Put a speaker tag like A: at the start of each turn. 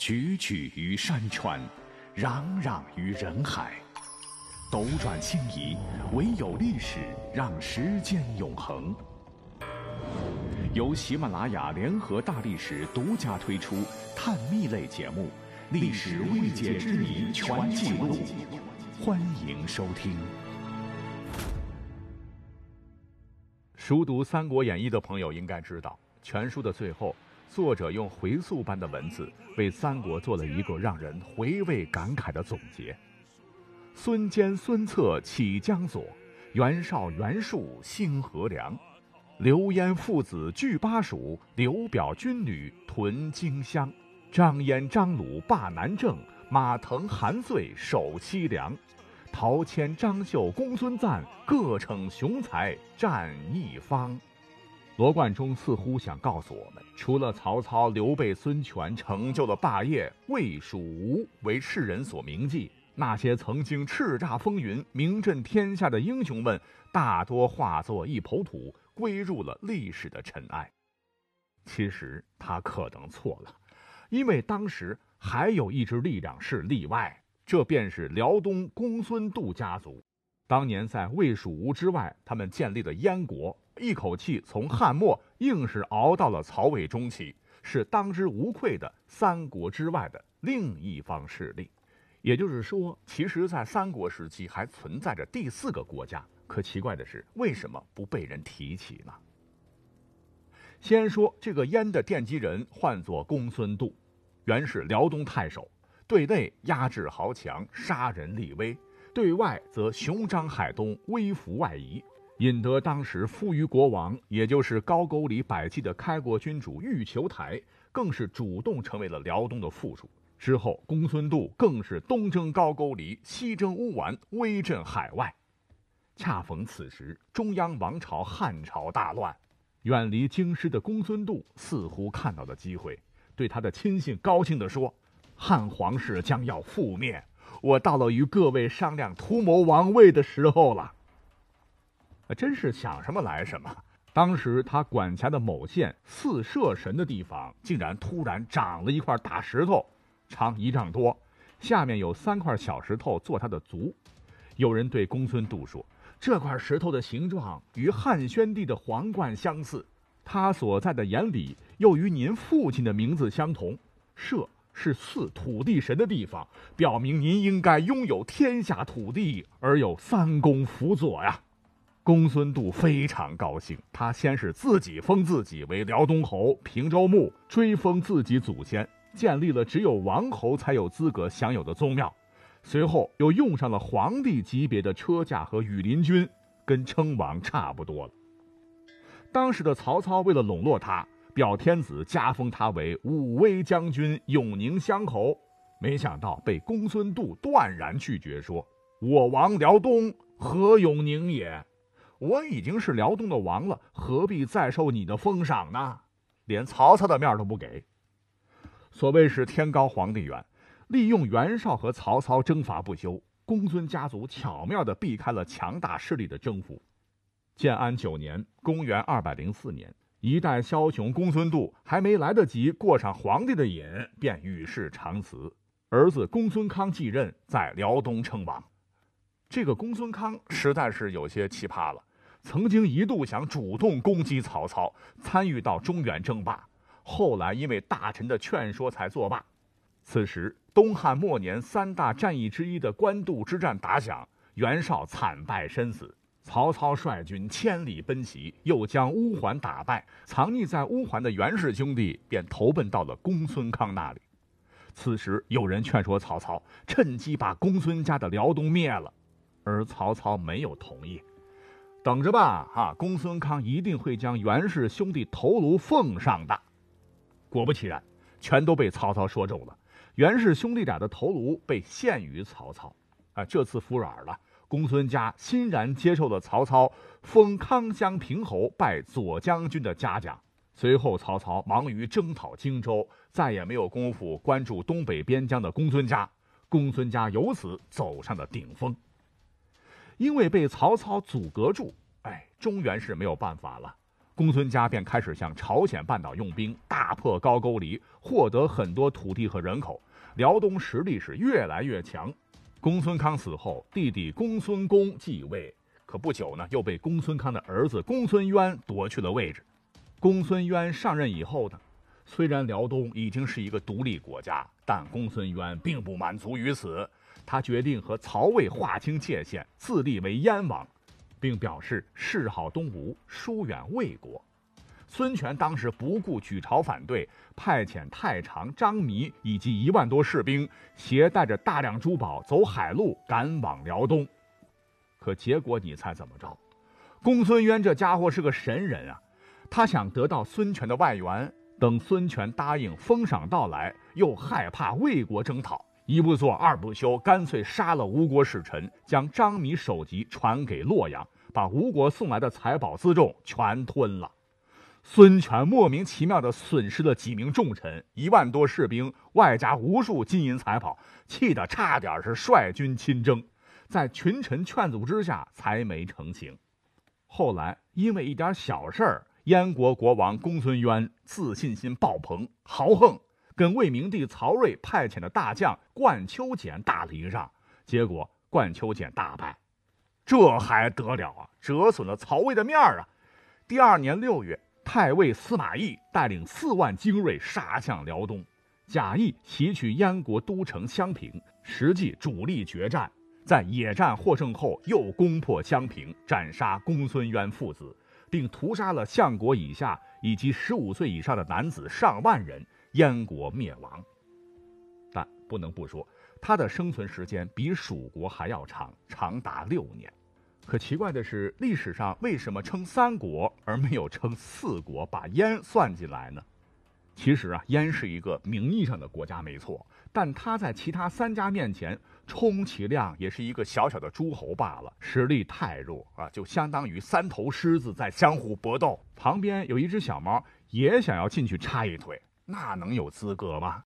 A: 踽踽于山川，攘攘于人海，斗转星移，唯有历史让时间永恒。由喜马拉雅联合大历史独家推出探秘类节目《历史未解之谜全记录》，欢迎收听。熟读《三国演义》的朋友应该知道，全书的最后。作者用回溯般的文字为三国做了一个让人回味感慨的总结：孙坚、孙策起江左，袁绍、袁术兴河梁，刘焉父子聚巴蜀，刘表军旅屯荆襄，张燕、张鲁霸南郑，马腾、韩遂守西凉，陶谦、张绣、公孙瓒各逞雄才战一方。罗贯中似乎想告诉我们，除了曹操、刘备、孙权成就了霸业，魏、蜀、吴为世人所铭记，那些曾经叱咤风云、名震天下的英雄们，大多化作一抔土，归入了历史的尘埃。其实他可能错了，因为当时还有一支力量是例外，这便是辽东公孙度家族。当年在魏、蜀、吴之外，他们建立的燕国。一口气从汉末硬是熬到了曹魏中期，是当之无愧的三国之外的另一方势力。也就是说，其实，在三国时期还存在着第四个国家。可奇怪的是，为什么不被人提起呢？先说这个燕的奠基人，唤作公孙度，原是辽东太守，对内压制豪强，杀人立威；对外则雄张海东，威服外夷。引得当时富于国王，也就是高句丽百济的开国君主欲求台，更是主动成为了辽东的附属。之后，公孙度更是东征高句丽，西征乌丸，威震海外。恰逢此时，中央王朝汉朝大乱，远离京师的公孙度似乎看到了机会，对他的亲信高兴地说：“汉皇室将要覆灭，我到了与各位商量图谋王位的时候了。”真是想什么来什么。当时他管辖的某县四射神的地方，竟然突然长了一块大石头，长一丈多，下面有三块小石头做他的足。有人对公孙度说：“这块石头的形状与汉宣帝的皇冠相似，他所在的眼里又与您父亲的名字相同。射是祀土地神的地方，表明您应该拥有天下土地，而有三公辅佐呀。”公孙度非常高兴，他先是自己封自己为辽东侯、平州牧，追封自己祖先，建立了只有王侯才有资格享有的宗庙。随后又用上了皇帝级别的车驾和羽林军，跟称王差不多了。当时的曹操为了笼络他，表天子加封他为武威将军、永宁乡侯，没想到被公孙度断然拒绝，说：“我王辽东何永宁也？”我已经是辽东的王了，何必再受你的封赏呢？连曹操的面都不给。所谓是天高皇帝远，利用袁绍和曹操征伐不休，公孙家族巧妙地避开了强大势力的征服。建安九年（公元204年），一代枭雄公孙度还没来得及过上皇帝的瘾，便与世长辞，儿子公孙康继任，在辽东称王。这个公孙康实在是有些奇葩了。曾经一度想主动攻击曹操，参与到中原争霸，后来因为大臣的劝说才作罢。此时，东汉末年三大战役之一的官渡之战打响，袁绍惨败身死，曹操率军千里奔袭，又将乌桓打败，藏匿在乌桓的袁氏兄弟便投奔到了公孙康那里。此时，有人劝说曹操趁机把公孙家的辽东灭了，而曹操没有同意。等着吧，哈！公孙康一定会将袁氏兄弟头颅奉上的。果不其然，全都被曹操说中了。袁氏兄弟俩的头颅被献于曹操。啊，这次服软了，公孙家欣然接受了曹操封康襄平侯、拜左将军的嘉奖。随后，曹操忙于征讨荆州，再也没有功夫关注东北边疆的公孙家。公孙家由此走上了顶峰。因为被曹操阻隔住，哎，中原是没有办法了。公孙家便开始向朝鲜半岛用兵，大破高句丽，获得很多土地和人口。辽东实力是越来越强。公孙康死后，弟弟公孙恭继位，可不久呢，又被公孙康的儿子公孙渊夺去了位置。公孙渊上任以后呢，虽然辽东已经是一个独立国家，但公孙渊并不满足于此，他决定和曹魏划清界限，自立为燕王。并表示示好东吴，疏远魏国。孙权当时不顾举朝反对，派遣太常、张弥以及一万多士兵，携带着大量珠宝，走海路赶往辽东。可结果你猜怎么着？公孙渊这家伙是个神人啊！他想得到孙权的外援，等孙权答应封赏到来，又害怕魏国征讨。一不做二不休，干脆杀了吴国使臣，将张弥首级传给洛阳，把吴国送来的财宝辎重全吞了。孙权莫名其妙地损失了几名重臣、一万多士兵，外加无数金银财宝，气得差点是率军亲征。在群臣劝阻之下，才没成行。后来因为一点小事儿，燕国国王公孙渊自信心爆棚，豪横。跟魏明帝曹睿派遣的大将冠秋俭打了一仗，结果冠秋俭大败，这还得了啊？折损了曹魏的面儿啊！第二年六月，太尉司马懿带领四万精锐杀向辽东，贾谊袭取燕国都城襄平，实际主力决战，在野战获胜后，又攻破襄平，斩杀公孙渊父子，并屠杀了相国以下以及十五岁以上的男子上万人。燕国灭亡，但不能不说，他的生存时间比蜀国还要长，长达六年。可奇怪的是，历史上为什么称三国而没有称四国，把燕算进来呢？其实啊，燕是一个名义上的国家，没错，但它在其他三家面前，充其量也是一个小小的诸侯罢了，实力太弱啊，就相当于三头狮子在相互搏斗，旁边有一只小猫也想要进去插一腿。那能有资格吗？